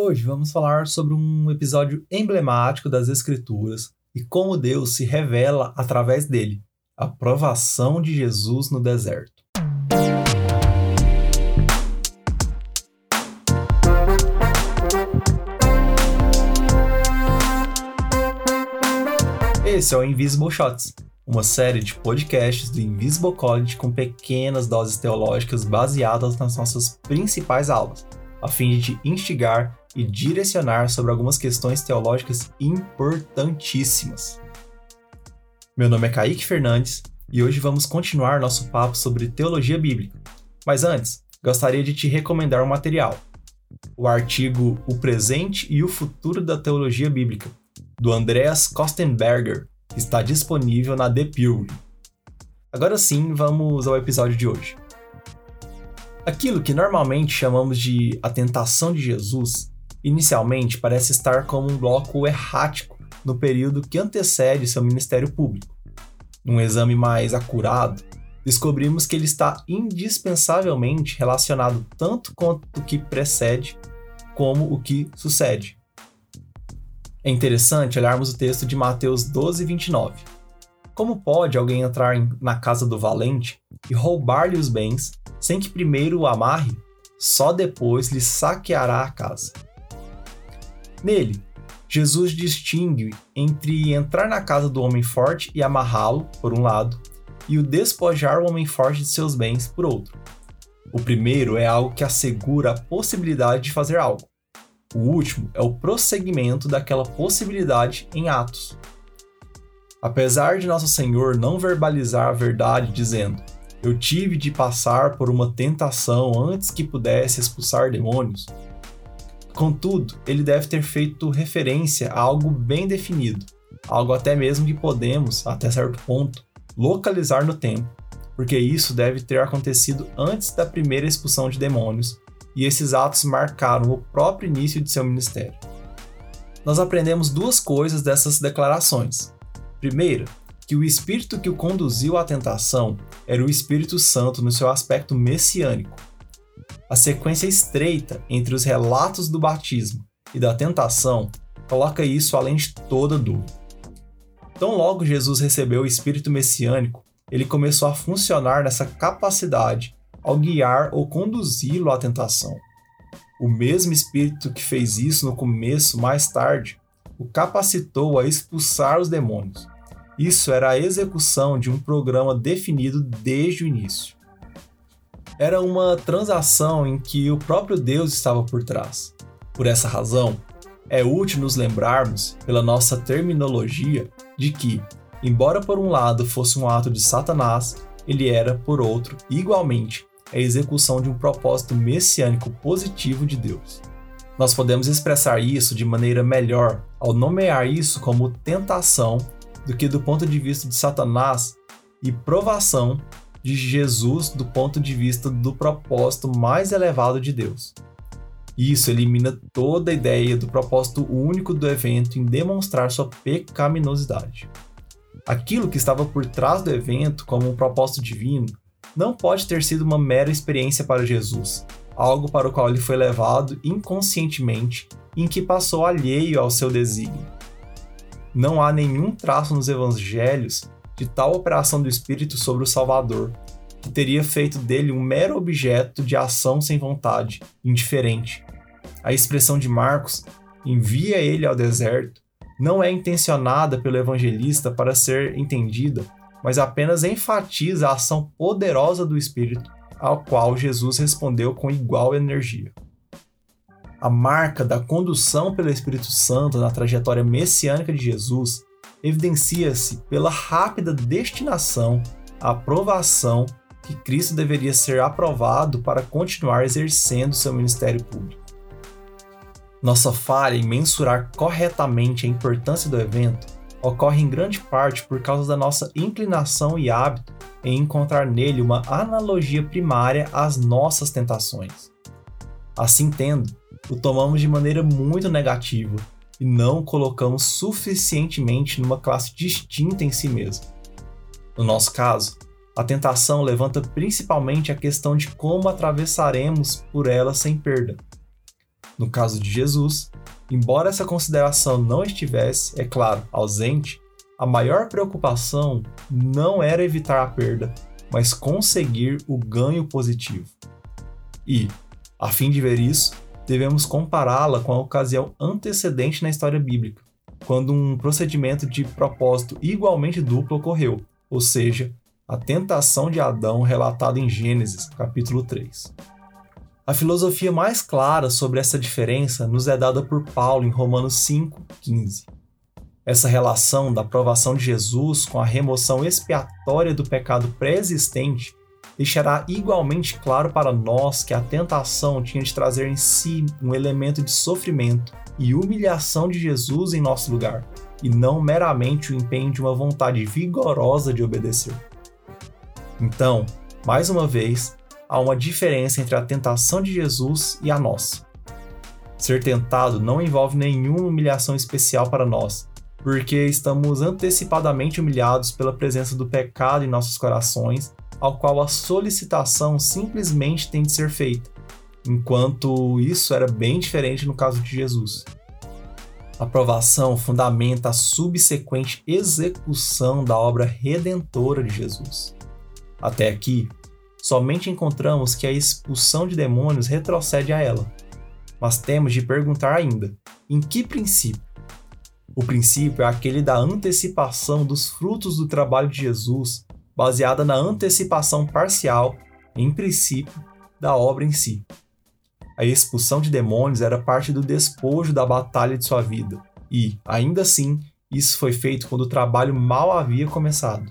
Hoje vamos falar sobre um episódio emblemático das Escrituras e como Deus se revela através dele a provação de Jesus no deserto. Esse é o Invisible Shots, uma série de podcasts do Invisible College com pequenas doses teológicas baseadas nas nossas principais aulas, a fim de te instigar e direcionar sobre algumas questões teológicas importantíssimas. Meu nome é Kaique Fernandes e hoje vamos continuar nosso papo sobre teologia bíblica. Mas antes, gostaria de te recomendar um material: o artigo O Presente e o Futuro da Teologia Bíblica, do Andreas Kostenberger, está disponível na The Pilgrim. Agora sim, vamos ao episódio de hoje. Aquilo que normalmente chamamos de a tentação de Jesus inicialmente parece estar como um bloco errático no período que antecede seu ministério público. Num exame mais acurado, descobrimos que ele está indispensavelmente relacionado tanto com o que precede como o que sucede. É interessante olharmos o texto de Mateus 12, 29. Como pode alguém entrar na casa do valente e roubar-lhe os bens sem que primeiro o amarre? Só depois lhe saqueará a casa. Nele, Jesus distingue entre entrar na casa do homem forte e amarrá-lo, por um lado, e o despojar o homem forte de seus bens, por outro. O primeiro é algo que assegura a possibilidade de fazer algo. O último é o prosseguimento daquela possibilidade em atos. Apesar de Nosso Senhor não verbalizar a verdade dizendo: Eu tive de passar por uma tentação antes que pudesse expulsar demônios, Contudo, ele deve ter feito referência a algo bem definido, algo até mesmo que podemos, até certo ponto, localizar no tempo, porque isso deve ter acontecido antes da primeira expulsão de demônios, e esses atos marcaram o próprio início de seu ministério. Nós aprendemos duas coisas dessas declarações. Primeira, que o espírito que o conduziu à tentação era o Espírito Santo no seu aspecto messiânico, a sequência estreita entre os relatos do batismo e da tentação coloca isso além de toda dúvida. Tão logo Jesus recebeu o espírito messiânico, ele começou a funcionar nessa capacidade ao guiar ou conduzi-lo à tentação. O mesmo espírito que fez isso no começo, mais tarde, o capacitou a expulsar os demônios. Isso era a execução de um programa definido desde o início era uma transação em que o próprio Deus estava por trás. Por essa razão, é útil nos lembrarmos, pela nossa terminologia, de que, embora por um lado fosse um ato de Satanás, ele era, por outro, igualmente, a execução de um propósito messiânico positivo de Deus. Nós podemos expressar isso de maneira melhor ao nomear isso como tentação do que do ponto de vista de Satanás e provação de Jesus do ponto de vista do propósito mais elevado de Deus. Isso elimina toda a ideia do propósito único do evento em demonstrar sua pecaminosidade. Aquilo que estava por trás do evento como um propósito divino não pode ter sido uma mera experiência para Jesus, algo para o qual ele foi levado inconscientemente em que passou alheio ao seu desígnio. Não há nenhum traço nos evangelhos de tal operação do Espírito sobre o Salvador, que teria feito dele um mero objeto de ação sem vontade, indiferente. A expressão de Marcos, envia ele ao deserto, não é intencionada pelo evangelista para ser entendida, mas apenas enfatiza a ação poderosa do Espírito, ao qual Jesus respondeu com igual energia. A marca da condução pelo Espírito Santo na trajetória messiânica de Jesus evidencia-se pela rápida destinação à aprovação que Cristo deveria ser aprovado para continuar exercendo seu ministério público. Nossa falha em mensurar corretamente a importância do evento ocorre em grande parte por causa da nossa inclinação e hábito em encontrar nele uma analogia primária às nossas tentações. Assim tendo, o tomamos de maneira muito negativa e não colocamos suficientemente numa classe distinta em si mesmo. No nosso caso, a tentação levanta principalmente a questão de como atravessaremos por ela sem perda. No caso de Jesus, embora essa consideração não estivesse, é claro, ausente, a maior preocupação não era evitar a perda, mas conseguir o ganho positivo. E, a fim de ver isso, devemos compará-la com a ocasião antecedente na história bíblica, quando um procedimento de propósito igualmente duplo ocorreu, ou seja, a tentação de Adão relatada em Gênesis, capítulo 3. A filosofia mais clara sobre essa diferença nos é dada por Paulo em Romanos 5:15. Essa relação da provação de Jesus com a remoção expiatória do pecado pré-existente deixará igualmente claro para nós que a tentação tinha de trazer em si um elemento de sofrimento e humilhação de Jesus em nosso lugar, e não meramente o empenho de uma vontade vigorosa de obedecer. Então, mais uma vez, há uma diferença entre a tentação de Jesus e a nossa. Ser tentado não envolve nenhuma humilhação especial para nós, porque estamos antecipadamente humilhados pela presença do pecado em nossos corações, ao qual a solicitação simplesmente tem de ser feita, enquanto isso era bem diferente no caso de Jesus. A aprovação fundamenta a subsequente execução da obra redentora de Jesus. Até aqui, somente encontramos que a expulsão de demônios retrocede a ela. Mas temos de perguntar ainda: em que princípio? O princípio é aquele da antecipação dos frutos do trabalho de Jesus, baseada na antecipação parcial, em princípio, da obra em si. A expulsão de demônios era parte do despojo da batalha de sua vida, e, ainda assim, isso foi feito quando o trabalho mal havia começado.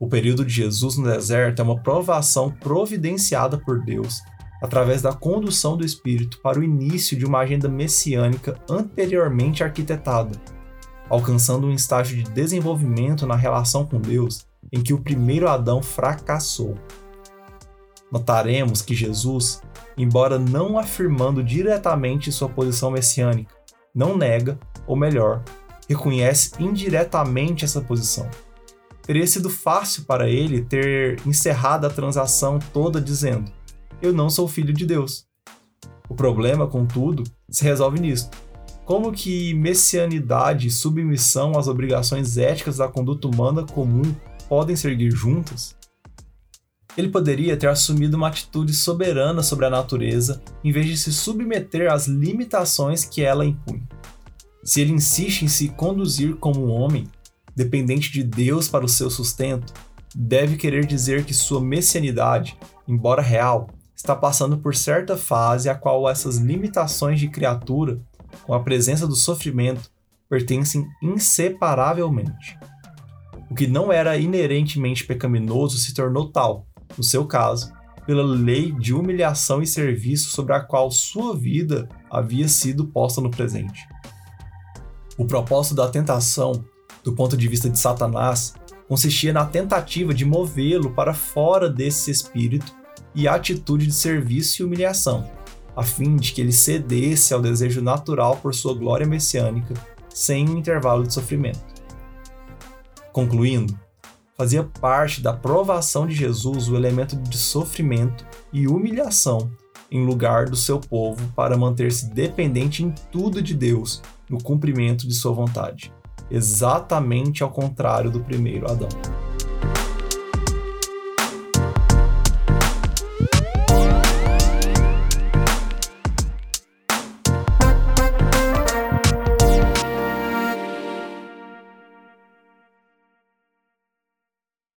O período de Jesus no deserto é uma provação providenciada por Deus através da condução do Espírito para o início de uma agenda messiânica anteriormente arquitetada, alcançando um estágio de desenvolvimento na relação com Deus em que o primeiro Adão fracassou. Notaremos que Jesus embora não afirmando diretamente sua posição messiânica, não nega, ou melhor, reconhece indiretamente essa posição. Teria sido fácil para ele ter encerrado a transação toda dizendo: Eu não sou filho de Deus. O problema, contudo, se resolve nisto. Como que messianidade e submissão às obrigações éticas da conduta humana comum podem seguir juntas? Ele poderia ter assumido uma atitude soberana sobre a natureza em vez de se submeter às limitações que ela impõe. Se ele insiste em se conduzir como um homem, dependente de Deus para o seu sustento, deve querer dizer que sua messianidade, embora real, está passando por certa fase a qual essas limitações de criatura, com a presença do sofrimento, pertencem inseparavelmente. O que não era inerentemente pecaminoso se tornou tal, no seu caso, pela lei de humilhação e serviço sobre a qual sua vida havia sido posta no presente. O propósito da tentação, do ponto de vista de Satanás, consistia na tentativa de movê-lo para fora desse espírito e atitude de serviço e humilhação, a fim de que ele cedesse ao desejo natural por sua glória messiânica, sem intervalo de sofrimento. Concluindo, fazia parte da provação de Jesus o elemento de sofrimento e humilhação em lugar do seu povo para manter-se dependente em tudo de Deus no cumprimento de sua vontade, exatamente ao contrário do primeiro Adão.